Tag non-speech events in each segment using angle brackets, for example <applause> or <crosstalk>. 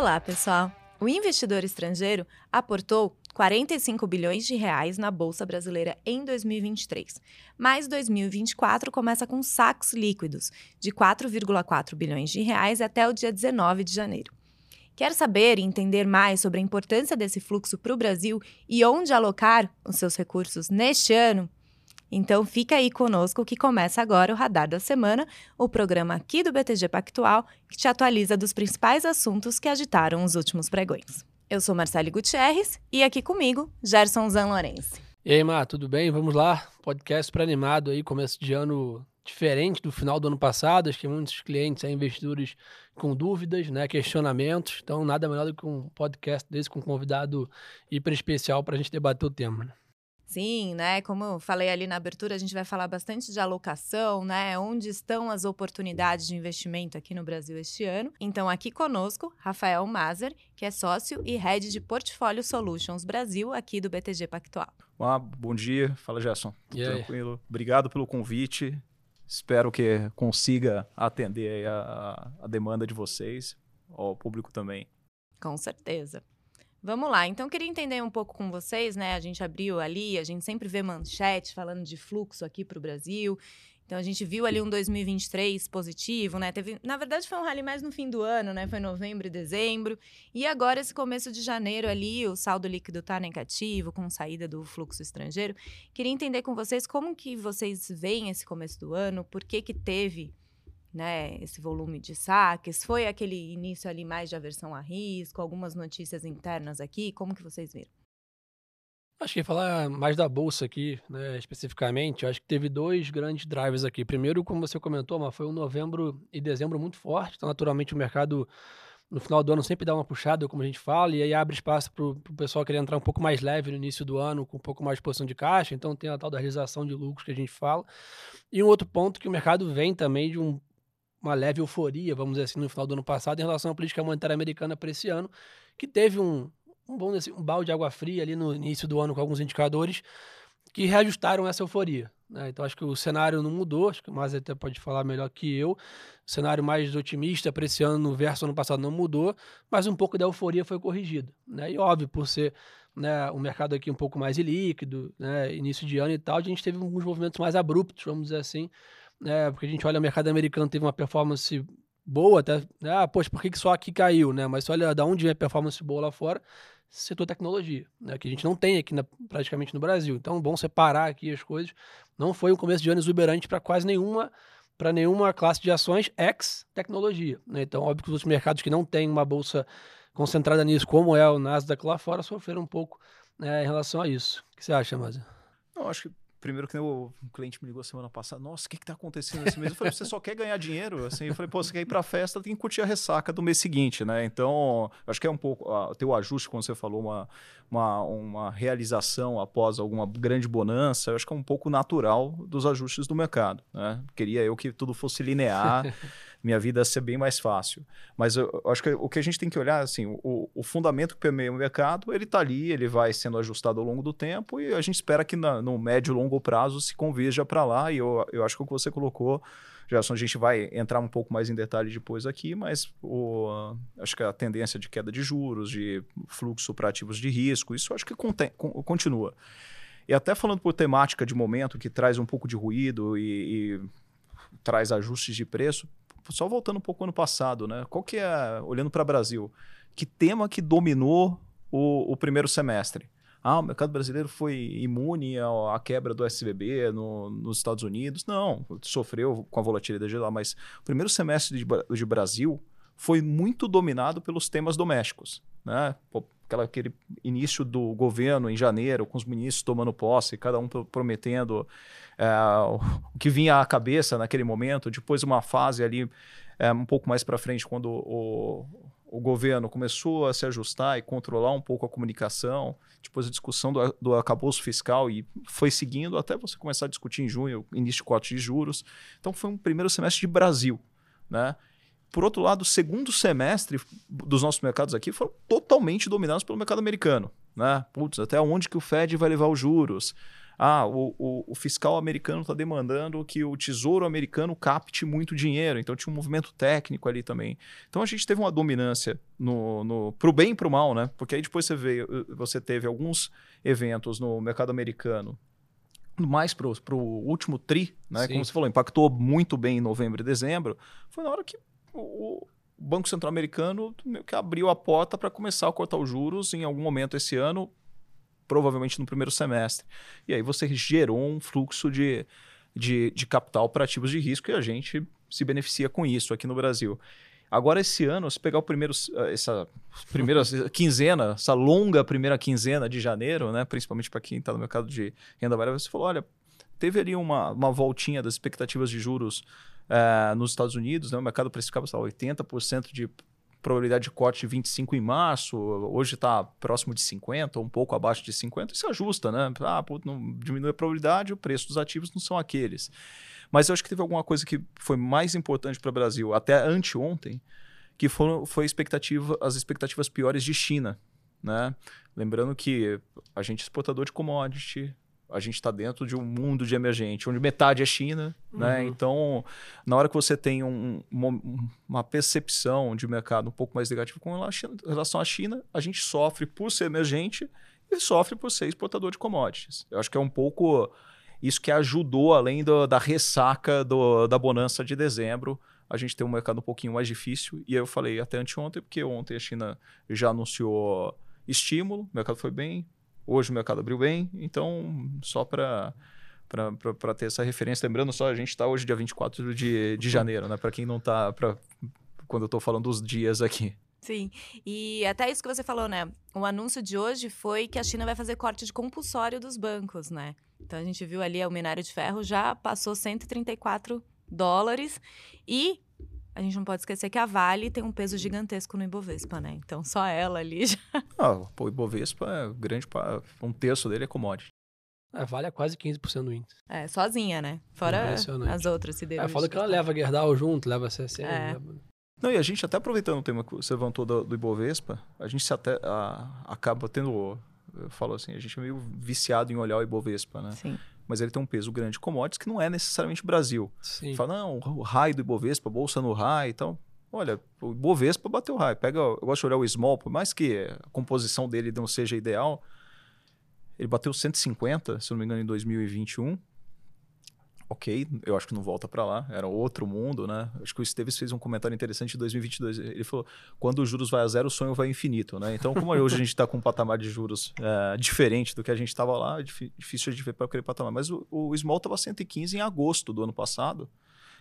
Olá, pessoal. O investidor estrangeiro aportou 45 bilhões de reais na bolsa brasileira em 2023. Mas 2024 começa com saques líquidos de 4,4 bilhões de reais até o dia 19 de janeiro. Quer saber e entender mais sobre a importância desse fluxo para o Brasil e onde alocar os seus recursos neste ano? Então fica aí conosco que começa agora o Radar da Semana, o programa aqui do BTG Pactual que te atualiza dos principais assuntos que agitaram os últimos pregões. Eu sou Marcele Gutierrez e aqui comigo, Gerson Zanlorense. E aí, Má, tudo bem? Vamos lá. Podcast para animado aí, começo de ano diferente do final do ano passado. Acho que muitos clientes, investidores com dúvidas, né, questionamentos. Então, nada melhor do que um podcast desse com um convidado hiper especial para a gente debater o tema. Né? Sim, né? Como eu falei ali na abertura, a gente vai falar bastante de alocação, né? Onde estão as oportunidades de investimento aqui no Brasil este ano. Então, aqui conosco, Rafael Mazer, que é sócio e head de Portfólio Solutions Brasil, aqui do BTG Pactual. Ah, bom dia, fala Gerson. Tranquilo. Obrigado pelo convite. Espero que consiga atender a, a demanda de vocês, ao público também. Com certeza. Vamos lá, então queria entender um pouco com vocês, né? A gente abriu ali, a gente sempre vê manchete falando de fluxo aqui para o Brasil. Então a gente viu ali um 2023 positivo, né? Teve, na verdade foi um rally mais no fim do ano, né? Foi novembro e dezembro. E agora esse começo de janeiro ali, o saldo líquido está negativo com saída do fluxo estrangeiro. Queria entender com vocês como que vocês veem esse começo do ano, por que que teve né, esse volume de saques? Foi aquele início ali mais de aversão a risco? Algumas notícias internas aqui? Como que vocês viram? Acho que falar mais da bolsa aqui, né, especificamente, acho que teve dois grandes drivers aqui. Primeiro, como você comentou, mas foi um novembro e dezembro muito forte, então naturalmente o mercado no final do ano sempre dá uma puxada, como a gente fala, e aí abre espaço para o pessoal querer entrar um pouco mais leve no início do ano, com um pouco mais de posição de caixa, então tem a tal da realização de lucros que a gente fala. E um outro ponto que o mercado vem também de um uma leve euforia, vamos dizer assim, no final do ano passado em relação à política monetária americana para esse ano, que teve um, um, bom, assim, um balde de água fria ali no início do ano com alguns indicadores que reajustaram essa euforia. Né? Então acho que o cenário não mudou, acho que o Mas até pode falar melhor que eu. O cenário mais otimista para esse ano versus ano passado não mudou, mas um pouco da euforia foi corrigido. Né? E óbvio, por ser né, o mercado aqui um pouco mais ilíquido, né, início de ano e tal, a gente teve alguns movimentos mais abruptos, vamos dizer assim, né? Porque a gente olha o mercado americano teve uma performance boa, até, né? ah, poxa, por que, só aqui caiu, né? Mas olha da onde a performance boa lá fora, setor tecnologia, né? Que a gente não tem aqui na, praticamente no Brasil. Então, bom separar aqui as coisas. Não foi um começo de ano exuberante para quase nenhuma para nenhuma classe de ações ex tecnologia. Né? Então, óbvio que os outros mercados que não têm uma bolsa concentrada nisso, como é o Nasdaq lá fora, sofreram um pouco né, em relação a isso. O que você acha, Mazia? Eu acho que primeiro que o cliente me ligou semana passada, nossa, o que está acontecendo nesse mês? Eu falei, você só quer ganhar dinheiro? Assim, eu falei, pô, você quer ir para a festa, tem que curtir a ressaca do mês seguinte, né? Então, acho que é um pouco, uh, ter o ajuste, como você falou, uma, uma, uma realização após alguma grande bonança, eu acho que é um pouco natural dos ajustes do mercado, né? Queria eu que tudo fosse linear, <laughs> minha vida ser bem mais fácil. Mas eu, eu acho que o que a gente tem que olhar, assim, o, o fundamento que permeia o mercado, ele está ali, ele vai sendo ajustado ao longo do tempo e a gente espera que na, no médio e longo prazo se converja para lá. E eu, eu acho que o que você colocou, Gerson, a gente vai entrar um pouco mais em detalhe depois aqui, mas o, acho que a tendência de queda de juros, de fluxo para ativos de risco, isso acho que continua. E até falando por temática de momento, que traz um pouco de ruído e, e traz ajustes de preço, só voltando um pouco ano passado, né? Qual que é, olhando para o Brasil, que tema que dominou o, o, primeiro semestre? Ah, o mercado brasileiro foi imune à, quebra do SVB no, nos Estados Unidos? Não, sofreu com a volatilidade lá, mas o primeiro semestre de, de Brasil foi muito dominado pelos temas domésticos, né? Aquela, aquele início do governo em janeiro, com os ministros tomando posse, cada um prometendo é, o que vinha à cabeça naquele momento. Depois, uma fase ali é, um pouco mais para frente, quando o, o governo começou a se ajustar e controlar um pouco a comunicação, depois a discussão do, do acabouço fiscal e foi seguindo até você começar a discutir em junho, início de corte de juros. Então foi um primeiro semestre de Brasil, né? Por outro lado, o segundo semestre dos nossos mercados aqui foram totalmente dominados pelo mercado americano. Né? Putz, até onde que o Fed vai levar os juros? ah, o, o, o fiscal americano está demandando que o tesouro americano capte muito dinheiro. Então tinha um movimento técnico ali também. Então a gente teve uma dominância no, no, pro bem e pro mal, né? Porque aí depois você veio, você teve alguns eventos no mercado americano mais para o último tri, né? Sim. Como você falou, impactou muito bem em novembro e dezembro. Foi na hora que o, Banco Central Americano meio que abriu a porta para começar a cortar os juros em algum momento esse ano, provavelmente no primeiro semestre. E aí você gerou um fluxo de, de, de capital para ativos de risco e a gente se beneficia com isso aqui no Brasil. Agora, esse ano, se pegar o primeiro, essa primeira <laughs> quinzena, essa longa primeira quinzena de janeiro, né, principalmente para quem está no mercado de renda variável, você falou: olha, teve ali uma, uma voltinha das expectativas de juros uh, nos Estados Unidos, né? o mercado precificava lá, 80% de probabilidade de corte de 25 em março, hoje está próximo de 50, ou um pouco abaixo de 50, isso ajusta, né? Ah, pô, não, diminui a probabilidade, o preço dos ativos não são aqueles. Mas eu acho que teve alguma coisa que foi mais importante para o Brasil, até anteontem, que foram, foi expectativa, as expectativas piores de China. Né? Lembrando que a gente é exportador de commodity, a gente está dentro de um mundo de emergente, onde metade é China, né? uhum. né? Então, na hora que você tem um, uma, uma, percepção de mercado um pouco mais negativa com relação à China, a gente sofre por ser emergente e sofre por ser exportador de commodities. Eu acho que é um pouco isso que ajudou, além do, da ressaca do, da bonança de dezembro, a gente tem um mercado um pouquinho mais difícil. E eu falei até anteontem, porque ontem a China já anunciou estímulo, o mercado foi bem, Hoje o mercado abriu bem, então só para para ter essa referência. Lembrando só, a gente está hoje dia 24 de, de janeiro, né? Para quem não está, quando eu estou falando dos dias aqui. Sim, e até isso que você falou, né? O anúncio de hoje foi que a China vai fazer corte de compulsório dos bancos, né? Então a gente viu ali o minério de ferro já passou 134 dólares e a gente não pode esquecer que a Vale tem um peso gigantesco no Ibovespa, né? Então só ela ali já. <laughs> Ah, o Ibovespa é grande, um terço dele é commodity. A Vale é quase 15% do índice. É, sozinha, né? Fora as outras se É, fala que ela leva Gerdau junto, leva CSN. É. Leva... Não, e a gente até aproveitando o tema que você levantou do, do Ibovespa, a gente se até a, acaba tendo, eu falo assim, a gente é meio viciado em olhar o Ibovespa, né? Sim mas ele tem um peso grande de commodities que não é necessariamente Brasil. Sim. Fala, não, o raio do Ibovespa, bolsa no raio e então, tal. Olha, o Ibovespa bateu raio. Pega, eu gosto de olhar o small, por mais que a composição dele não seja ideal, ele bateu 150, se não me engano, em 2021 ok, eu acho que não volta para lá, era outro mundo, né? Acho que o Esteves fez um comentário interessante em 2022. Ele falou: quando os juros vai a zero, o sonho vai infinito, né? Então, como hoje a gente está com um patamar de juros é, diferente do que a gente estava lá, é difícil de ver para aquele patamar. Mas o, o Small estava 115 em agosto do ano passado.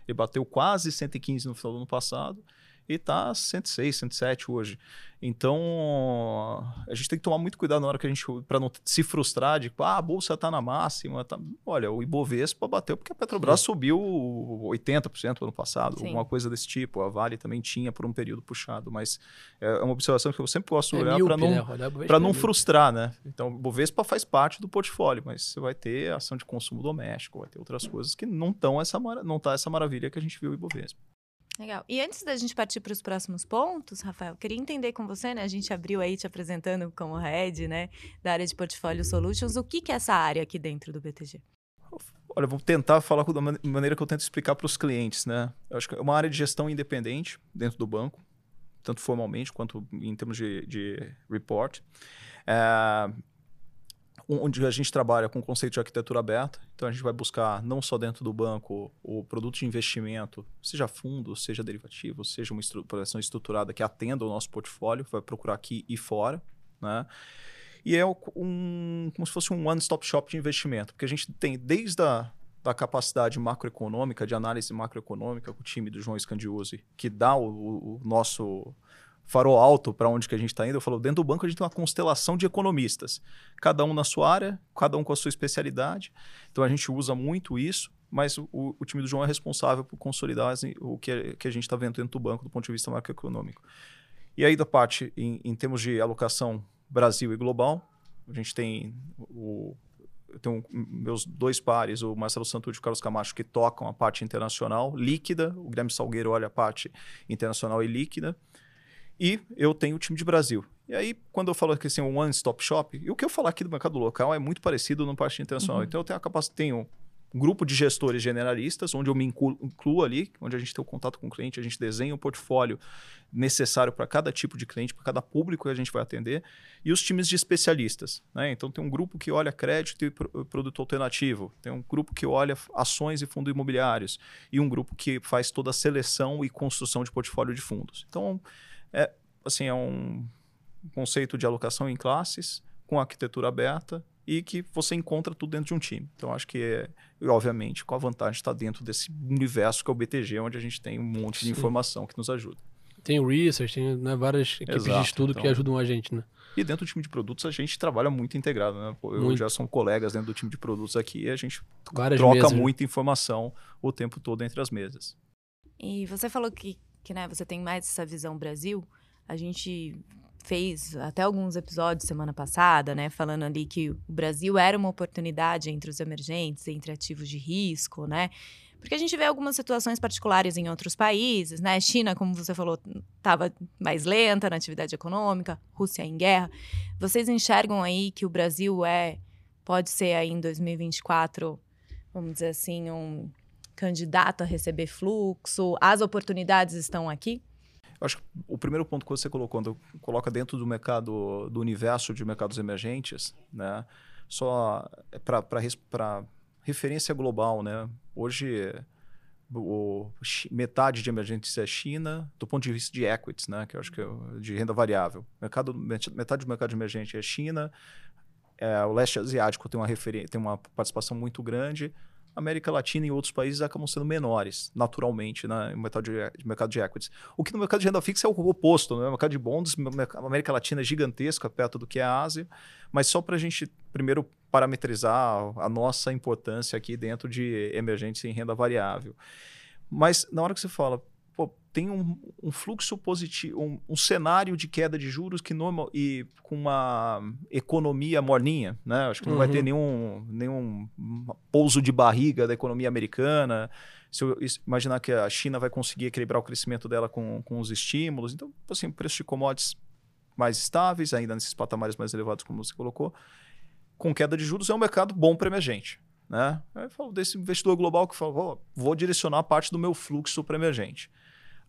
Ele bateu quase 115 no final do ano passado e está 106, 107 hoje. Então, a gente tem que tomar muito cuidado na hora que a gente para não se frustrar de, ah, a bolsa está na máxima, tá... olha, o Ibovespa bateu porque a Petrobras Sim. subiu 80% no ano passado, Sim. alguma coisa desse tipo. A Vale também tinha por um período puxado, mas é uma observação que eu sempre gosto de é olhar para não né? para não frustrar, né? Então, o Ibovespa faz parte do portfólio, mas você vai ter ação de consumo doméstico, vai ter outras coisas que não estão essa não tá essa maravilha que a gente viu o Ibovespa. Legal. E antes da gente partir para os próximos pontos, Rafael, queria entender com você, né? A gente abriu aí te apresentando como head, né, da área de Portfólio Solutions. O que, que é essa área aqui dentro do BTG? Olha, vou tentar falar da maneira que eu tento explicar para os clientes, né? Eu acho que é uma área de gestão independente dentro do banco, tanto formalmente quanto em termos de, de report. É, onde a gente trabalha com o conceito de arquitetura aberta. Então a gente vai buscar não só dentro do banco o produto de investimento, seja fundo, seja derivativo, seja uma operação estruturada que atenda o nosso portfólio, vai procurar aqui e fora, né? E é um, como se fosse um one-stop shop de investimento, porque a gente tem desde a da capacidade macroeconômica, de análise macroeconômica com o time do João Scandiosi, que dá o, o nosso farol alto para onde que a gente está indo, eu falo, dentro do banco a gente tem uma constelação de economistas, cada um na sua área, cada um com a sua especialidade. Então a gente usa muito isso, mas o, o time do João é responsável por consolidar o que, que a gente está vendo dentro do banco do ponto de vista macroeconômico. E aí da parte, em, em termos de alocação Brasil e global, a gente tem o eu tenho meus dois pares, o Marcelo Santucci e o Carlos Camacho, que tocam a parte internacional líquida, o Guilherme Salgueiro olha a parte internacional e líquida. E eu tenho o time de Brasil. E aí, quando eu falo que assim, um one-stop shop, e o que eu falar aqui do mercado local é muito parecido no parte internacional. Uhum. Então, eu tenho a capacidade, tenho um grupo de gestores generalistas, onde eu me incluo, incluo, ali, onde a gente tem o contato com o cliente, a gente desenha o portfólio necessário para cada tipo de cliente, para cada público que a gente vai atender, e os times de especialistas. Né? Então, tem um grupo que olha crédito e produto alternativo, tem um grupo que olha ações e fundos imobiliários, e um grupo que faz toda a seleção e construção de portfólio de fundos. Então, é, assim, é um conceito de alocação em classes, com arquitetura aberta, e que você encontra tudo dentro de um time. Então, acho que, é, obviamente, com a vantagem de estar dentro desse universo que é o BTG, onde a gente tem um monte Sim. de informação que nos ajuda. Tem o research, tem né, várias equipes Exato, de estudo então, que ajudam a gente, né? E dentro do time de produtos a gente trabalha muito integrado, né? Eu muito. já são colegas dentro do time de produtos aqui e a gente várias troca mesas, né? muita informação o tempo todo entre as mesas. E você falou que, que né, você tem mais essa visão Brasil. A gente fez até alguns episódios semana passada, né, falando ali que o Brasil era uma oportunidade entre os emergentes, entre ativos de risco, né? Porque a gente vê algumas situações particulares em outros países, né? China, como você falou, estava mais lenta na atividade econômica, Rússia em guerra. Vocês enxergam aí que o Brasil é pode ser aí em 2024, vamos dizer assim, um candidato a receber fluxo? As oportunidades estão aqui? Eu acho que o primeiro ponto que você colocou, quando coloca dentro do mercado, do universo de mercados emergentes, né? Só para referência global, né? Hoje, o, metade de emergentes é China, do ponto de vista de equities, né? Que eu acho que é de renda variável. Mercado, metade do mercado emergente é China, é, o leste asiático tem uma, tem uma participação muito grande, América Latina e outros países acabam sendo menores, naturalmente, né, no mercado de, mercado de equities. O que no mercado de renda fixa é o oposto, né? O mercado de bonds, a América Latina é gigantesca perto do que é a Ásia, mas só para a gente primeiro parametrizar a nossa importância aqui dentro de emergentes em renda variável. Mas na hora que você fala, pô, tem um, um fluxo positivo, um, um, cenário de queda de juros que normal e com uma economia morninha, né? Acho que não uhum. vai ter uhum. nenhum, nenhum pouso de barriga da economia americana. Se eu imaginar que a China vai conseguir equilibrar o crescimento dela com, com os estímulos, então, assim, preço de commodities mais estáveis, ainda nesses patamares mais elevados, como você colocou, com queda de juros, é um mercado bom para emergente. Né? Aí falo desse investidor global que fala, vou, vou direcionar parte do meu fluxo para emergente.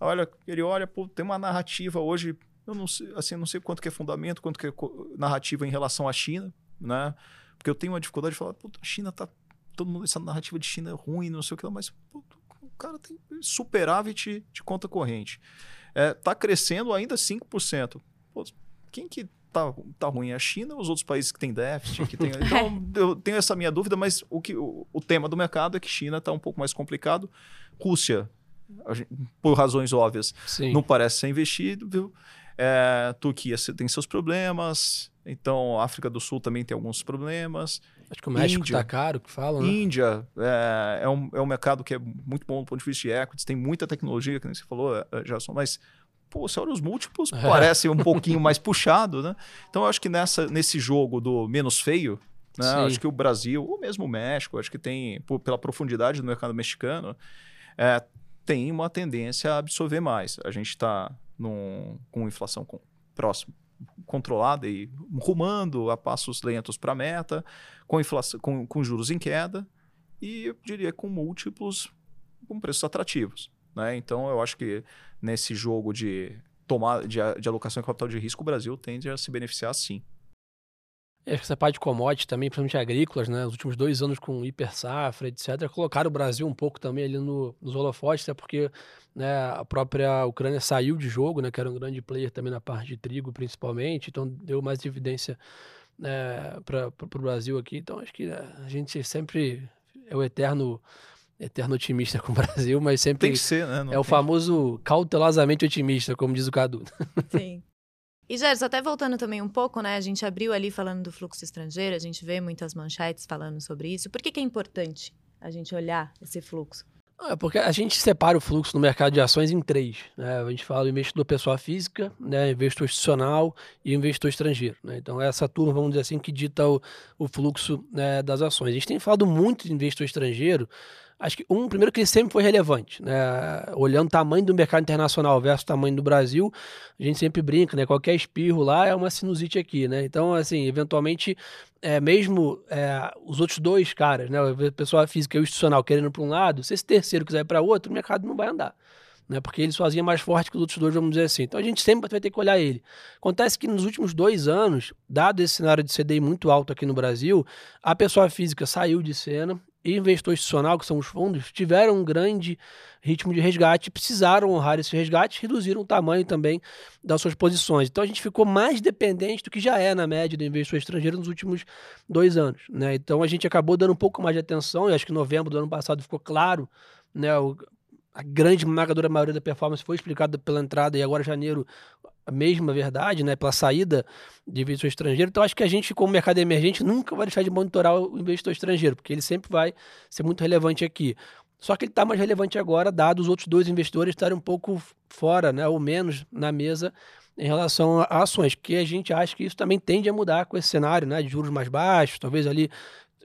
Olha, ele olha, pô, tem uma narrativa hoje, eu não sei, assim, não sei quanto que é fundamento, quanto que é narrativa em relação à China, né? Porque eu tenho uma dificuldade de falar, pô, a China tá todo mundo essa narrativa de China é ruim, não sei o que lá, mas pô, o cara tem superávit de conta corrente. É, tá crescendo ainda 5%. Pô, quem que tá, tá ruim? É a China ou os outros países que têm déficit? Que tem... <laughs> Então, eu tenho essa minha dúvida, mas o, que, o, o tema do mercado é que China está um pouco mais complicado. Rússia por razões óbvias, Sim. não parece ser investido, viu? É, Turquia tem seus problemas, então África do Sul também tem alguns problemas. Acho que o México está caro, que falam, né? Índia é, é, um, é um mercado que é muito bom do ponto de vista de equities, tem muita tecnologia, que nem você falou, é, já são, mas pô, se olha os múltiplos, é. <laughs> parece um pouquinho mais puxado, né? Então eu acho que nessa, nesse jogo do menos feio, né? Acho que o Brasil, ou mesmo o México, acho que tem, por, pela profundidade do mercado mexicano, é, tem uma tendência a absorver mais. A gente está com inflação com, próximo, controlada e rumando a passos lentos para a meta, com, inflação, com, com juros em queda e eu diria com múltiplos com preços atrativos. Né? Então eu acho que nesse jogo de tomar de, de alocação de capital de risco, o Brasil tende a se beneficiar sim. Acho que essa parte de commodities também, principalmente agrícolas, né? Os últimos dois anos com hiper safra, etc., colocaram o Brasil um pouco também ali no, nos holofotes, até porque né, a própria Ucrânia saiu de jogo, né? Que era um grande player também na parte de trigo, principalmente, então deu mais evidência né, para o Brasil aqui. Então acho que né, a gente sempre é o eterno eterno otimista com o Brasil, mas sempre tem que ser, né? Não é o famoso cautelosamente otimista, como diz o Cadu. Sim. E, Gerson, até voltando também um pouco, né? A gente abriu ali falando do fluxo estrangeiro, a gente vê muitas manchetes falando sobre isso. Por que, que é importante a gente olhar esse fluxo? É porque a gente separa o fluxo no mercado de ações em três. Né? A gente fala do investidor pessoa física, né? investidor institucional e investidor estrangeiro. Né? Então, essa turma, vamos dizer assim, que dita o, o fluxo né, das ações. A gente tem falado muito de investidor estrangeiro, Acho que um, primeiro que ele sempre foi relevante, né? Olhando o tamanho do mercado internacional versus o tamanho do Brasil, a gente sempre brinca, né? Qualquer espirro lá é uma sinusite aqui, né? Então, assim, eventualmente, é, mesmo é, os outros dois caras, né? O pessoal física e o institucional querendo para um lado, se esse terceiro quiser para outro, o mercado não vai andar. Né, porque ele sozinho é mais forte que os outros dois, vamos dizer assim. Então a gente sempre vai ter que olhar ele. Acontece que nos últimos dois anos, dado esse cenário de CDI muito alto aqui no Brasil, a pessoa física saiu de cena investidor institucional, que são os fundos, tiveram um grande ritmo de resgate, precisaram honrar esse resgate, reduziram o tamanho também das suas posições. Então a gente ficou mais dependente do que já é na média do investidor estrangeiro nos últimos dois anos. Né? Então a gente acabou dando um pouco mais de atenção, e acho que em novembro do ano passado ficou claro, né, o, a grande esmagadora maioria da performance foi explicada pela entrada e agora janeiro a mesma verdade, né, pela saída de investidor estrangeiro. Então acho que a gente, como mercado emergente, nunca vai deixar de monitorar o investidor estrangeiro, porque ele sempre vai ser muito relevante aqui. Só que ele está mais relevante agora, dado os outros dois investidores estarem um pouco fora, né, ou menos na mesa em relação a ações, que a gente acha que isso também tende a mudar com esse cenário, né, de juros mais baixos, talvez ali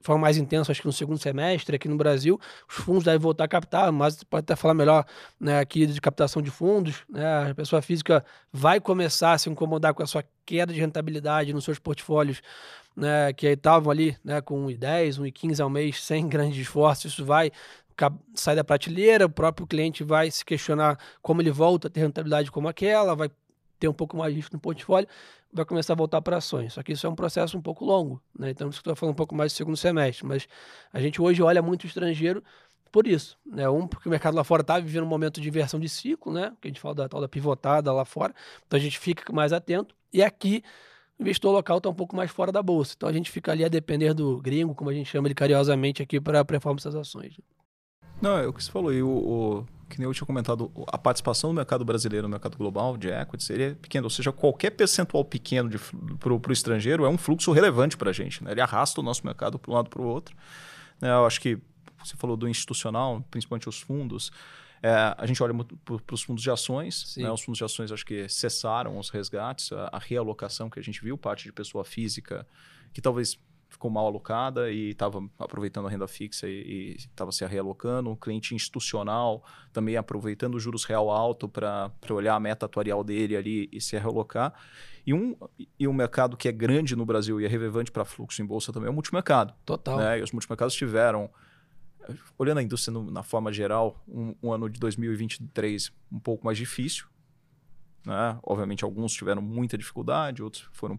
forma mais intensa, acho que no segundo semestre aqui no Brasil, os fundos devem voltar a captar, mas pode até falar melhor né, aqui de captação de fundos. Né, a pessoa física vai começar a se incomodar com a sua queda de rentabilidade nos seus portfólios, né, que estavam ali né, com 1,10, 1,15 ao mês, sem <laughs> grande esforço. Isso vai sair da prateleira, o próprio cliente vai se questionar como ele volta a ter rentabilidade como aquela, vai ter um pouco mais de risco no portfólio vai começar a voltar para ações. Só que isso é um processo um pouco longo, né? Então, isso que estou falando um pouco mais do segundo semestre. Mas a gente hoje olha muito o estrangeiro por isso, né? Um, porque o mercado lá fora está vivendo um momento de inversão de ciclo, né? Que a gente fala da tal da pivotada lá fora. Então a gente fica mais atento. E aqui o investidor local está um pouco mais fora da bolsa. Então a gente fica ali a depender do gringo, como a gente chama ele carinhosamente aqui, para a performance das ações. Não, é o que você falou. E o, o, que nem eu tinha comentado, a participação do mercado brasileiro no mercado global de equity seria pequena. Ou seja, qualquer percentual pequeno para o estrangeiro é um fluxo relevante para a gente. Né? Ele arrasta o nosso mercado para um lado para o outro. Né? Eu acho que você falou do institucional, principalmente os fundos. É, a gente olha para os fundos de ações. Né? Os fundos de ações acho que cessaram os resgates, a, a realocação que a gente viu, parte de pessoa física, que talvez ficou mal alocada e estava aproveitando a renda fixa e estava se realocando. Um cliente institucional também aproveitando o juros real alto para olhar a meta atuarial dele ali e se realocar. E um, e um mercado que é grande no Brasil e é relevante para fluxo em bolsa também é o multimercado. Total. Né? E os multimercados tiveram, olhando a indústria no, na forma geral, um, um ano de 2023 um pouco mais difícil. Né? Obviamente, alguns tiveram muita dificuldade, outros foram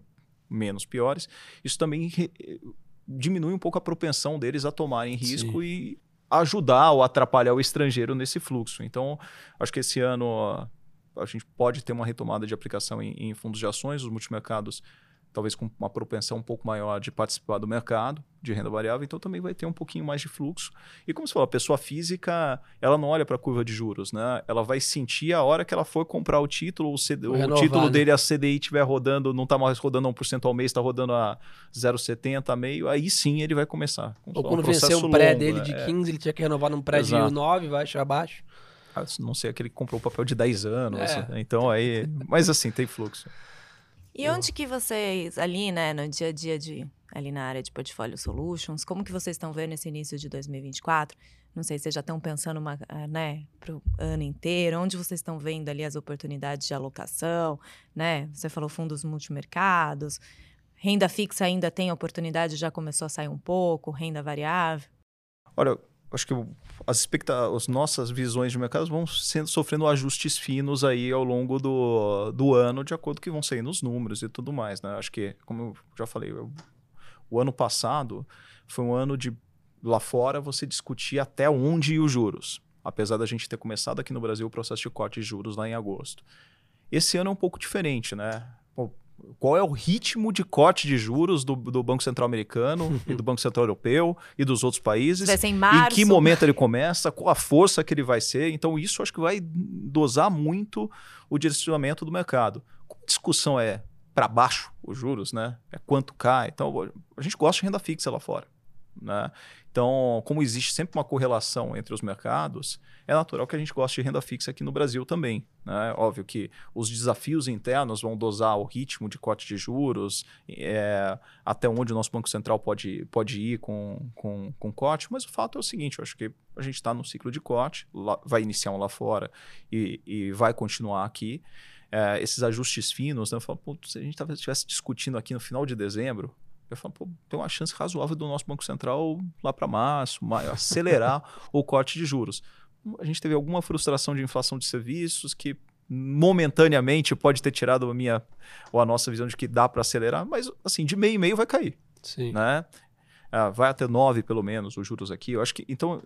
menos piores, isso também diminui um pouco a propensão deles a tomarem risco Sim. e ajudar ou atrapalhar o estrangeiro nesse fluxo. Então, acho que esse ano a gente pode ter uma retomada de aplicação em, em fundos de ações, os multimercados talvez com uma propensão um pouco maior de participar do mercado de renda variável, então também vai ter um pouquinho mais de fluxo. E como você falou, a pessoa física, ela não olha para a curva de juros, né? Ela vai sentir a hora que ela for comprar o título, o, CD, o título né? dele, a CDI estiver rodando, não está mais rodando a 1% ao mês, está rodando a 0,70 a meio, aí sim ele vai começar. Ou quando um vencer um pré longo, dele de 15, ele tinha que renovar num pré Exato. de 9, vai abaixo. Ah, não sei, aquele que comprou o papel de 10 anos. É. Então aí. Mas assim, tem fluxo. E onde que vocês, ali, né, no dia a dia de ali na área de portfólio solutions, como que vocês estão vendo esse início de 2024? Não sei se vocês já estão pensando uma, ah, né, para o ano inteiro, onde vocês estão vendo ali as oportunidades de alocação, né? Você falou fundos multimercados, renda fixa ainda tem oportunidade, já começou a sair um pouco, renda variável. Olha, acho que as, expecta as nossas visões de mercado vão sendo, sofrendo ajustes finos aí ao longo do, do ano, de acordo com que vão saindo os números e tudo mais. Né? Acho que, como eu já falei, eu, o ano passado foi um ano de lá fora você discutir até onde ir os juros. Apesar da gente ter começado aqui no Brasil o processo de corte de juros lá em agosto. Esse ano é um pouco diferente, né? Qual é o ritmo de corte de juros do, do Banco Central Americano e do Banco Central Europeu e dos outros países. Vai ser em março. Em que momento ele começa, qual a força que ele vai ser. Então, isso acho que vai dosar muito o direcionamento do mercado. Como a discussão é para baixo os juros, né? É quanto cai. Então, a gente gosta de renda fixa lá fora. Né? Então, como existe sempre uma correlação entre os mercados, é natural que a gente goste de renda fixa aqui no Brasil também. Né? Óbvio que os desafios internos vão dosar o ritmo de corte de juros, é, até onde o nosso Banco Central pode, pode ir com, com, com corte, mas o fato é o seguinte: eu acho que a gente está no ciclo de corte, lá, vai iniciar um lá fora e, e vai continuar aqui. É, esses ajustes finos, né? eu falo, se a gente estivesse discutindo aqui no final de dezembro, eu falo, pô, tem uma chance razoável do nosso Banco Central lá para março, maio, acelerar <laughs> o corte de juros. A gente teve alguma frustração de inflação de serviços que momentaneamente pode ter tirado a minha ou a nossa visão de que dá para acelerar, mas assim, de meio e meio vai cair. Sim. Né? Ah, vai até 9 pelo menos os juros aqui. Eu acho que então,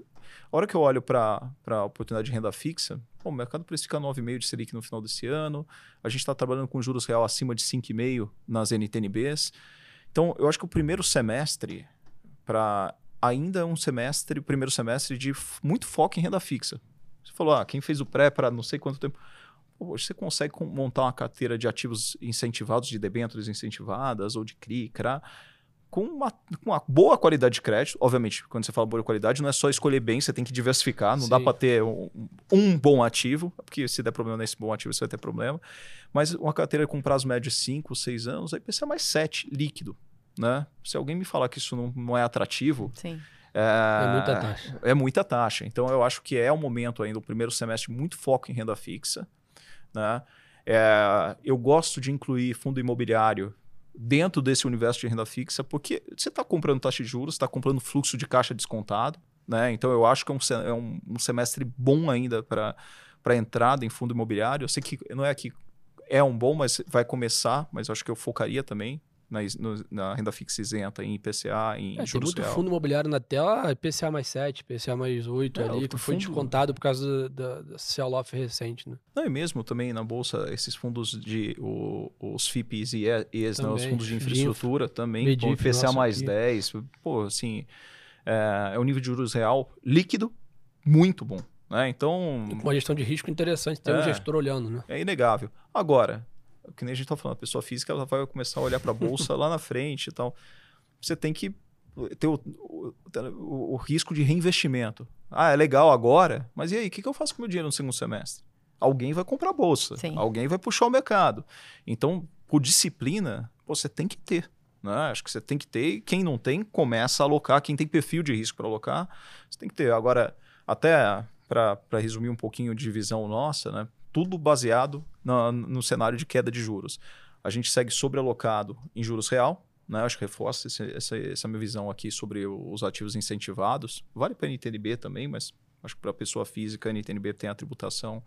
a hora que eu olho para a oportunidade de renda fixa, bom, o mercado precifica 9,5 de Selic no final desse ano. A gente está trabalhando com juros real acima de 5,5 nas NTNBs. Então, eu acho que o primeiro semestre, para ainda é um semestre, o primeiro semestre de muito foco em renda fixa. Você falou, ah, quem fez o pré para não sei quanto tempo. Hoje você consegue montar uma carteira de ativos incentivados, de debêntures incentivadas ou de CRI, CRA, com uma, com uma boa qualidade de crédito. Obviamente, quando você fala boa qualidade, não é só escolher bem, você tem que diversificar. Não Sim. dá para ter um, um, bom ativo, porque se der problema nesse bom ativo, você vai ter problema. Mas uma carteira com prazo médio de 5, 6 anos, aí precisa mais 7 líquido. Né? Se alguém me falar que isso não, não é atrativo. Sim. É, é, muita taxa. É muita taxa. Então, eu acho que é o momento ainda, o primeiro semestre, muito foco em renda fixa. Né? É, eu gosto de incluir fundo imobiliário dentro desse universo de renda fixa, porque você está comprando taxa de juros, está comprando fluxo de caixa descontado. Né? Então, eu acho que é um, é um, um semestre bom ainda para entrada em fundo imobiliário. Eu sei que não é que é um bom, mas vai começar, mas acho que eu focaria também na, no, na renda fixa isenta, em IPCA, em é, juros tem muito fundo imobiliário na tela, IPCA mais 7, IPCA mais 8 é, ali, que foi fundo... descontado por causa da, da sell-off recente, né? Não, e mesmo também na Bolsa, esses fundos de, o, os FIPs e ES, né, os fundos de infraestrutura Infra, também, Medif, IPCA mais aqui. 10, pô, assim, é, é um nível de juros real líquido muito bom. Né? Então. Com uma gestão de risco interessante, tem é, um gestor olhando, né? É inegável. Agora, que nem a gente está falando, a pessoa física ela vai começar a olhar para a bolsa lá na frente e tal. Você tem que ter o, o, o, o, risco de reinvestimento. Ah, é legal agora, mas e aí, o que, que eu faço com o meu dinheiro no segundo semestre? Alguém vai comprar a bolsa, Sim. alguém vai puxar o mercado. Então, por disciplina, você tem que ter. Né? Acho que você tem que ter, e quem não tem, começa a alocar. Quem tem perfil de risco para alocar, você tem que ter. Agora, até para resumir um pouquinho de visão nossa, né? Tudo baseado no, cenário de queda de juros. A gente segue sobrealocado em juros real, né? Acho que reforça esse, essa, essa minha visão aqui sobre os ativos incentivados. Vale para a NTNB também, mas acho que para a pessoa física, a NTNB tem a tributação,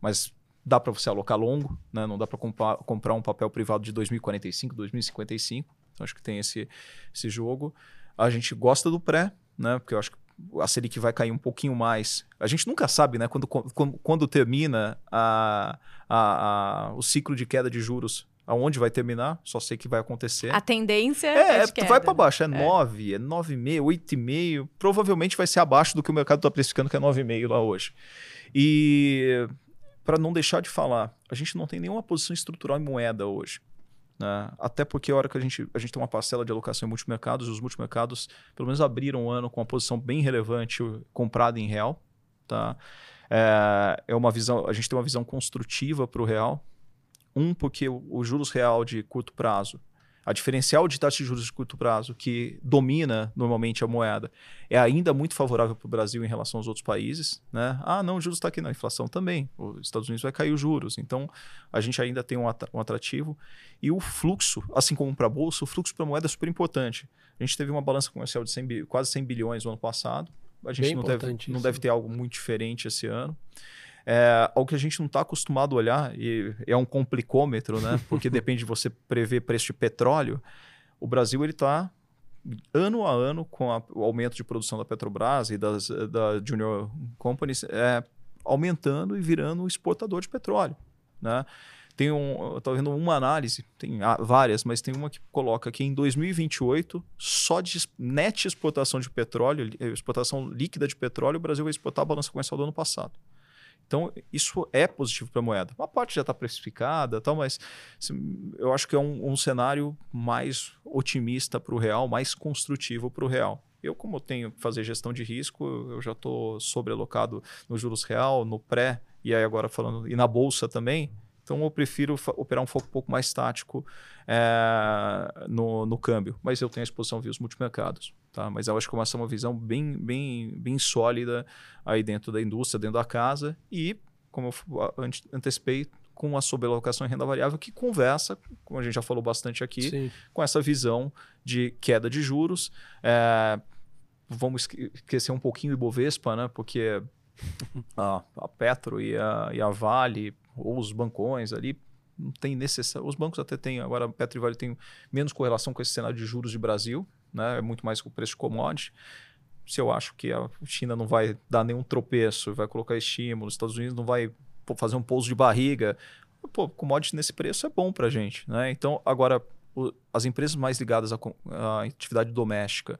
mas dá para você alocar longo, né? não dá para comprar, comprar um papel privado de 2045, 2055. Então, acho que tem esse, esse jogo. A gente gosta do pré, né? porque eu acho que a Selic vai cair um pouquinho mais. A gente nunca sabe, né? Quando, quando, quando termina a, a, a, o ciclo de queda de juros, aonde vai terminar, só sei que vai acontecer. A tendência é, é vai para baixo, é, é 9, é 9,5, 8,5. Provavelmente vai ser abaixo do que o mercado está precificando, que é 9,5 lá hoje. E para não deixar de falar, a gente não tem nenhuma posição estrutural em moeda hoje. Né? Até porque a hora que a gente, a gente tem uma parcela de alocação em multimercados, os multimercados pelo menos abriram o ano com uma posição bem relevante comprada em real. Tá? É, é uma visão, a gente tem uma visão construtiva para o real. Um, porque o, o juros real de curto prazo a diferencial de taxa de juros de curto prazo, que domina normalmente a moeda, é ainda muito favorável para o Brasil em relação aos outros países. Né? Ah, não, o juros está aqui, não, a inflação também. Os Estados Unidos vai cair os juros. Então, a gente ainda tem um atrativo. E o fluxo, assim como para a Bolsa, o fluxo para a moeda é super importante. A gente teve uma balança comercial de 100, quase 100 bilhões no ano passado. A gente não deve, não deve ter algo muito diferente esse ano. É, algo que a gente não está acostumado a olhar, e é um complicômetro, né? <laughs> Porque depende de você prever preço de petróleo. O Brasil ele está ano a ano com a, o aumento de produção da Petrobras e das da Junior Companies é, aumentando e virando exportador de petróleo, né? Tem um, estou vendo uma análise, tem várias, mas tem uma que coloca que em 2028, só de net exportação de petróleo, exportação líquida de petróleo, o Brasil vai exportar a balança comercial do ano passado. Então, isso é positivo para a moeda. Uma parte já está precificada, tal, mas assim, eu acho que é um, um cenário mais otimista para o real, mais construtivo para o real. Eu, como eu tenho que fazer gestão de risco, eu já estou sobrealocado no juros real, no pré, e aí agora falando, e na bolsa também. Então eu prefiro operar um foco um pouco mais tático é, no, no câmbio. Mas eu tenho a exposição via os multimercados. Tá? Mas eu acho que essa é uma visão bem, bem, bem sólida aí dentro da indústria, dentro da casa. E, como eu antecipei, com a sobrealocação em renda variável, que conversa, como a gente já falou bastante aqui, Sim. com essa visão de queda de juros. É, vamos esquecer um pouquinho o Ibovespa, né? porque <laughs> a, a Petro e a, e a Vale, ou os bancões ali, não tem necessidade. Os bancos até têm, agora Petro Vale tem menos correlação com esse cenário de juros de Brasil, né? é muito mais com o preço de commodity se eu acho que a China não vai dar nenhum tropeço, vai colocar estímulo, os Estados Unidos não vai fazer um pouso de barriga. Pô, commodity nesse preço é bom para gente. Né? Então, agora, as empresas mais ligadas à, à, atividade doméstica,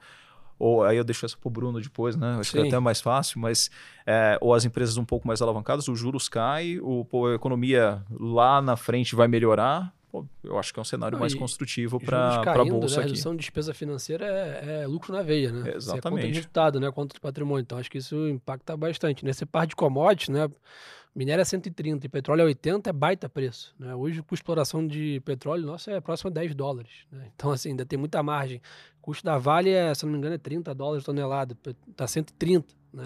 ou aí eu deixo essa para o Bruno depois, né? Acho Sim. que é até mais fácil, mas é, ou as empresas um pouco mais alavancadas, os juros caem, o, pô, a economia lá na frente vai melhorar. Pô, eu acho que é um cenário Não, mais construtivo para a bolsa né? aqui. A redução de despesa financeira é, é lucro na veia, né? É, exatamente. Você é conta de resultado, né? Conta de patrimônio. Então acho que isso impacta bastante. Nessa parte de commodities, né? Minério é 130 e petróleo é 80, é baita preço. Né? Hoje, com exploração de petróleo, nossa, é próximo a 10 dólares. Né? <laughs> Então, assim, ainda tem muita margem. O custo da Vale, é, se não me engano, é 30 dólares tonelada. Está 130. Né?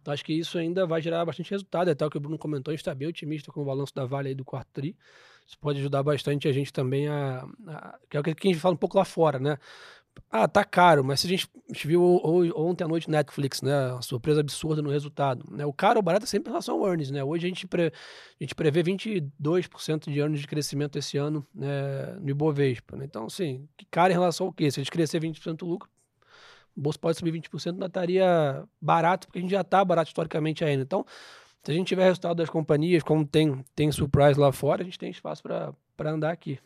Então, acho que isso ainda vai gerar bastante resultado. Até o que o Bruno comentou, está bem otimista com o balanço da Vale aí do quarto tri. Isso pode ajudar bastante a gente também a, a, que é o que a gente fala um pouco lá fora, né? Ah, tá caro, mas se a gente, a gente viu ontem à noite Netflix, né? Uma surpresa absurda no resultado. Né? O caro ou barato é sempre em relação ao earnings, né? Hoje a gente, pre, a gente prevê 22% de anos de crescimento esse ano né, no Ibovespa. Né? Então, assim, caro em relação ao quê? Se a gente crescer 20% do lucro, o bolso pode subir 20%, ainda estaria barato, porque a gente já está barato historicamente ainda. Então, se a gente tiver resultado das companhias, como tem, tem surprise lá fora, a gente tem espaço para andar aqui.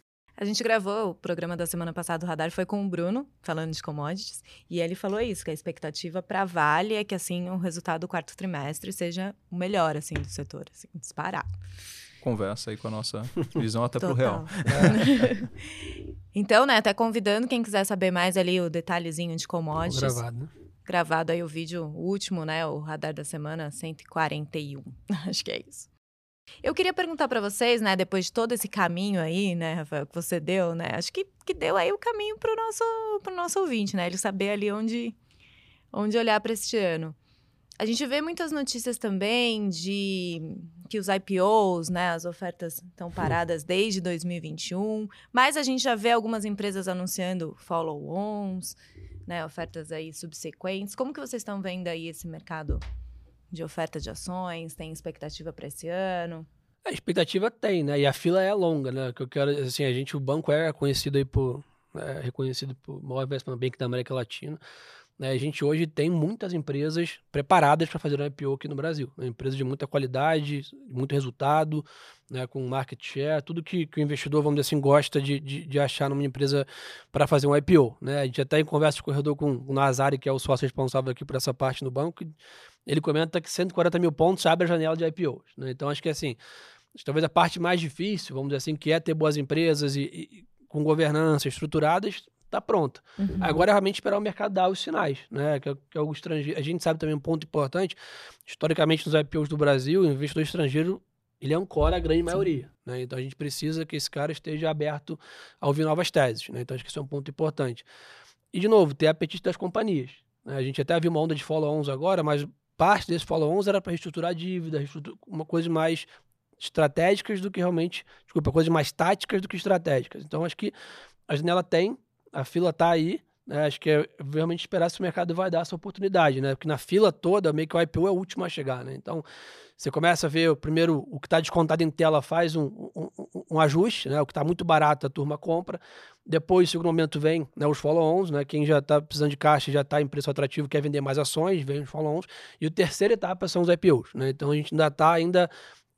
A gente gravou o programa da semana passada, o Radar foi com o Bruno, falando de commodities, e ele falou isso, que a expectativa para a Vale é que, assim, o resultado do quarto trimestre seja o melhor, assim, do setor, assim, disparado. Conversa aí com a nossa visão até para o real. <laughs> então, né, até convidando quem quiser saber mais ali o detalhezinho de commodities. Gravado, né? Gravado aí o vídeo último, né, o Radar da semana 141. <laughs> Acho que é isso. Eu queria perguntar para vocês, né, depois de todo esse caminho aí, né, Rafael, que você deu, né, acho que, que deu aí o caminho para o nosso, pro nosso ouvinte, né, ele saber ali onde, onde olhar para este ano. A gente vê muitas notícias também de que os IPOs, né, as ofertas estão paradas desde 2021, mas a gente já vê algumas empresas anunciando follow-ons, né, ofertas aí subsequentes. Como que vocês estão vendo aí esse mercado de oferta de ações? Tem expectativa para esse ano? A expectativa tem, né? E a fila é longa, né? Que eu quero, assim, a gente, o banco é conhecido aí por, é reconhecido por maior investment bank da América Latina. Né? A gente hoje tem muitas empresas preparadas para fazer um IPO aqui no Brasil. Né? Empresas de muita qualidade, muito resultado, né? com market share, tudo que, que o investidor, vamos dizer assim, gosta de, de, de achar numa empresa para fazer um IPO. Né? A gente até em conversa de corredor com o Nazari, que é o sócio responsável aqui por essa parte no banco, ele comenta que 140 mil pontos abre a janela de IPOs. Né? Então, acho que assim, talvez a parte mais difícil, vamos dizer assim, que é ter boas empresas e, e com governança estruturadas, está pronta. Uhum. Agora é realmente esperar o mercado dar os sinais, né? Que, é que é estrangeiro. A gente sabe também um ponto importante, historicamente nos IPOs do Brasil, o investidor estrangeiro ele ancora a grande maioria. Né? Então a gente precisa que esse cara esteja aberto a ouvir novas teses. Né? Então acho que isso é um ponto importante. E, de novo, ter apetite das companhias. Né? A gente até viu uma onda de follow-ons agora, mas parte desse follow-ons era para reestruturar a dívida, uma coisa mais estratégicas do que realmente, desculpa, coisas mais táticas do que estratégicas. Então acho que a janela tem, a fila está aí. Né? Acho que é realmente esperar se o mercado vai dar essa oportunidade, né? Porque na fila toda, meio que o IPO é o último a chegar, né? Então, você começa a ver primeiro, o que está descontado em tela faz um, um, um, ajuste, né? O que está muito barato, a turma compra. Depois, no segundo momento, vem né, os follow-ons, né? Quem já está precisando de caixa, já está em preço atrativo, quer vender mais ações, vem os follow-ons. E a terceira etapa são os IPOs, né? Então, a gente ainda está ainda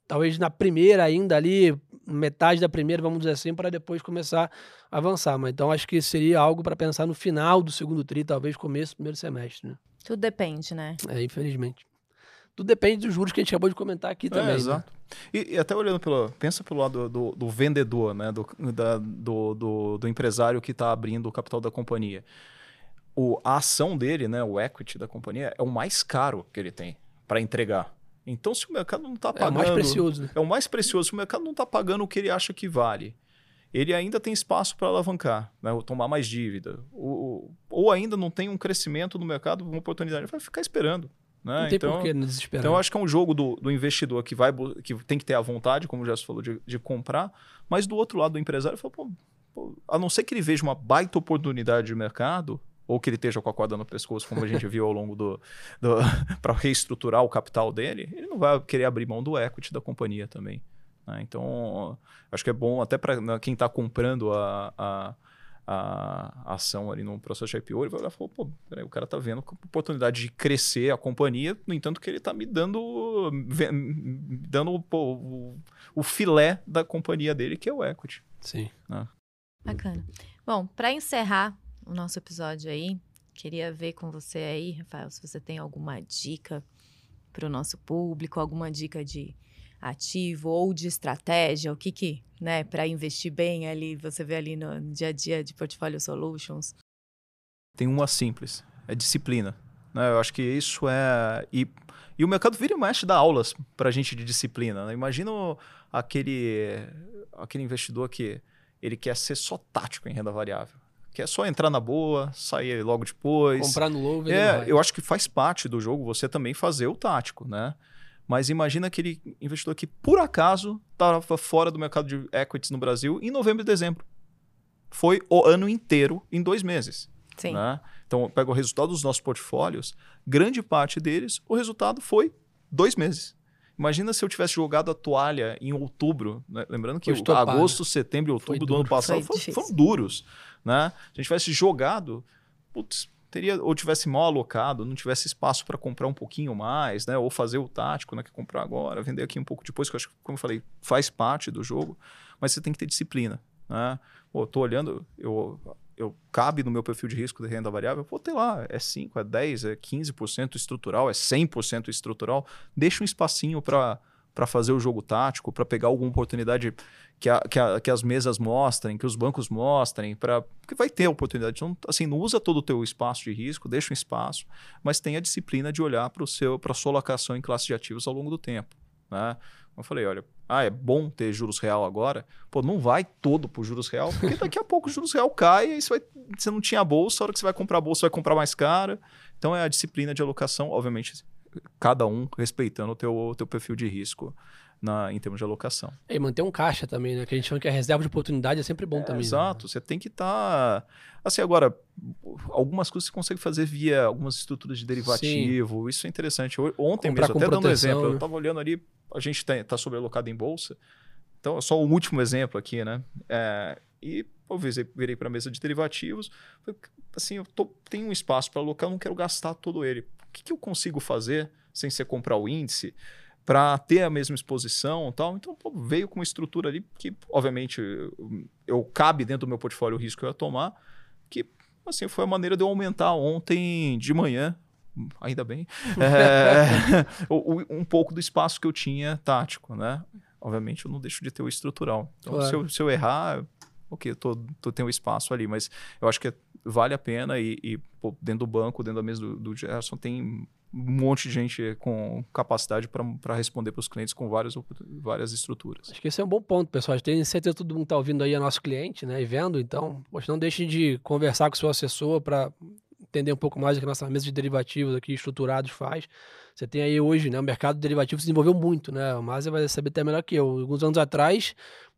talvez na primeira ainda ali, metade da primeira, vamos dizer assim, para depois começar a avançar. Mas então acho que seria algo para pensar no final do segundo tri, talvez começo do primeiro semestre. Né? Tudo depende, né? É, infelizmente. Tudo depende dos juros que a gente acabou de comentar aqui é, também. É, exato. Né? E, e, até olhando pelo. Pensa pelo lado do, do, do vendedor, né? Do, da, do, do, do, empresário que está abrindo o capital da companhia. o, a ação dele, né, o equity da companhia, é o mais caro que ele tem para entregar. Então, se o mercado não está pagando. É o mais precioso, né? É o mais precioso. Se o mercado não está pagando o que ele acha que vale, ele ainda tem espaço para alavancar, né, ou tomar mais dívida. Ou, ou ainda não tem um crescimento no mercado, uma oportunidade, ele vai ficar esperando. Né? Não tem então, porquê desesperar. Então, eu acho que é um jogo do, do investidor que vai que tem que ter a vontade, como o Gerson falou, de, de comprar, mas do outro lado do empresário, fala, pô, pô, a não ser que ele veja uma baita oportunidade de mercado, ou que ele esteja com a corda no pescoço, como a gente viu ao longo do. do <laughs> para reestruturar o capital dele, ele não vai querer abrir mão do equity da companhia também. Né? Então, acho que é bom até para né, quem está comprando a, a, a, ação ali no processo de IPO, ele vai olhar e falar, pô, peraí, o cara está vendo a oportunidade de crescer a companhia, no entanto que ele está me dando, dando pô, o, o filé da companhia dele, que é o equity. Sim. Né? Bacana. Bom, para encerrar o nosso episódio aí. Queria ver com você aí, Rafael, se você tem alguma dica para o nosso público, alguma dica de ativo ou de estratégia, o que que, né, para investir bem ali, você vê ali no dia a dia de Portfolio Solutions. Tem uma simples, é disciplina. Né? Eu acho que isso é e, e o mercado vira e mexe dá aulas para a gente de disciplina. Né? Imagina aquele aquele investidor que ele quer ser só tático em renda variável que é só entrar na boa, sair logo depois. Comprar no low, É, eu acho que faz parte do jogo você também fazer o tático, né? Mas imagina aquele investidor que, por acaso, estava fora do mercado de equities no Brasil em novembro e dezembro. Foi o ano inteiro em dois meses. Sim. Né? Então, pega o resultado dos nossos portfólios, grande parte deles, o resultado foi dois meses. Imagina se eu tivesse jogado a toalha em outubro, né? lembrando que agosto, setembro e outubro do ano passado foram, foram, duros. Né? Se a gente tivesse jogado, putz, teria ou tivesse mal alocado, não tivesse espaço para comprar um pouquinho mais, né? Ou fazer o tático, né? Que comprar agora, vender aqui um pouco depois, que eu acho que, como eu falei, faz parte do jogo, mas você tem que ter disciplina, né? Pô, tô olhando, eu, eu cabe no meu perfil de risco de renda variável, pô, tem lá, é 5, é 10, é 15% estrutural, é 100% estrutural, deixa um espacinho para para fazer o jogo tático, para pegar alguma oportunidade que, a, que, a, que, as mesas mostrem, que os bancos mostrem, para porque vai ter oportunidade. Então, assim, não usa todo o teu espaço de risco, deixa um espaço, mas tenha a disciplina de olhar para a sua alocação em classe de ativos ao longo do tempo. Né? Eu falei, olha, ah, é bom ter juros real agora. Pô, não vai todo para juros real, porque daqui a pouco o juros real cai e você, vai, você não tinha bolsa, a hora que você vai comprar a bolsa, vai comprar mais cara. Então é a disciplina de alocação, obviamente, cada um respeitando o teu, teu perfil de risco na, em termos de alocação. E manter um caixa também, né? Que a gente chama que a reserva de oportunidade é sempre bom é, também. Né? Exato, né? você tem que estar. Tá... Assim, agora, algumas coisas você consegue fazer via algumas estruturas de derivativo, Sim. isso é interessante. Ontem Comprar mesmo, até dando um exemplo, né? eu estava olhando ali, a gente está tá sobrealocado em bolsa, então só o último exemplo aqui, né? É, e eu virei para a mesa de derivativos, assim, eu tô, tenho um espaço para alocar, eu não quero gastar todo ele. O que, que eu consigo fazer sem ser comprar o índice? Para ter a mesma exposição tal. Então, pô, veio com uma estrutura ali que, obviamente, eu, eu cabe dentro do meu portfólio o risco que eu ia tomar, que, assim, foi a maneira de eu aumentar ontem de manhã, ainda bem, é, <laughs> um pouco do espaço que eu tinha tático, né? Obviamente, eu não deixo de ter o estrutural. Então, claro. se, eu, se eu errar, ok, eu tô, tô, tenho espaço ali, mas eu acho que vale a pena e, e pô, dentro do banco, dentro da mesa do, do Gerson, tem um monte de gente com capacidade para responder para os clientes com várias, várias estruturas. Acho que esse é um bom ponto, pessoal. Tem certeza que todo mundo está ouvindo aí é nosso cliente né, e vendo, então, poxa, não deixe de conversar com o seu assessor para entender um pouco mais do que a nossa mesa de derivativos aqui estruturados faz. Você tem aí hoje, né, o mercado de derivativos se desenvolveu muito, né? O Mazia vai saber até melhor que eu. Alguns anos atrás,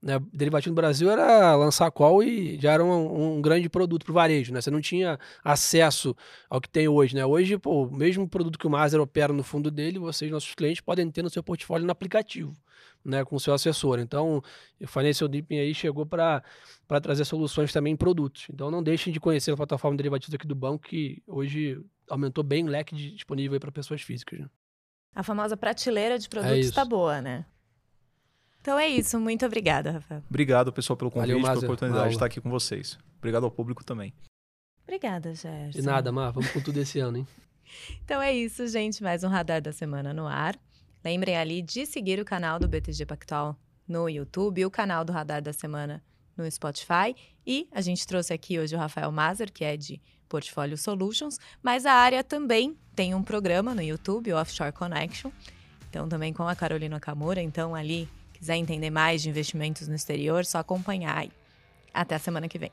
né, derivativo no Brasil era lançar call e já era um, um grande produto para o varejo, né? Você não tinha acesso ao que tem hoje, né? Hoje, pô, o mesmo produto que o Mazer opera no fundo dele, vocês, nossos clientes, podem ter no seu portfólio no aplicativo né, com o seu assessor. Então, o Financial Deeping aí chegou para trazer soluções também em produtos. Então, não deixem de conhecer a plataforma de derivativos aqui do banco, que hoje aumentou bem o leque de, disponível para pessoas físicas. Né? A famosa prateleira de produtos está é boa, né? Então é isso. Muito obrigada, Rafael. Obrigado, pessoal, pelo convite, Valeu, pela oportunidade de estar aqui com vocês. Obrigado ao público também. Obrigada, Gerson. De nada, Mar. Vamos com tudo esse ano, hein? <laughs> então é isso, gente. Mais um Radar da Semana no ar. Lembrem ali de seguir o canal do BTG Pactual no YouTube, o canal do Radar da Semana no Spotify. E a gente trouxe aqui hoje o Rafael Mazer, que é de Portfólio Solutions, mas a área também tem um programa no YouTube, o Offshore Connection, então também com a Carolina Camura, então ali quiser entender mais de investimentos no exterior, só acompanhar aí. Até a semana que vem.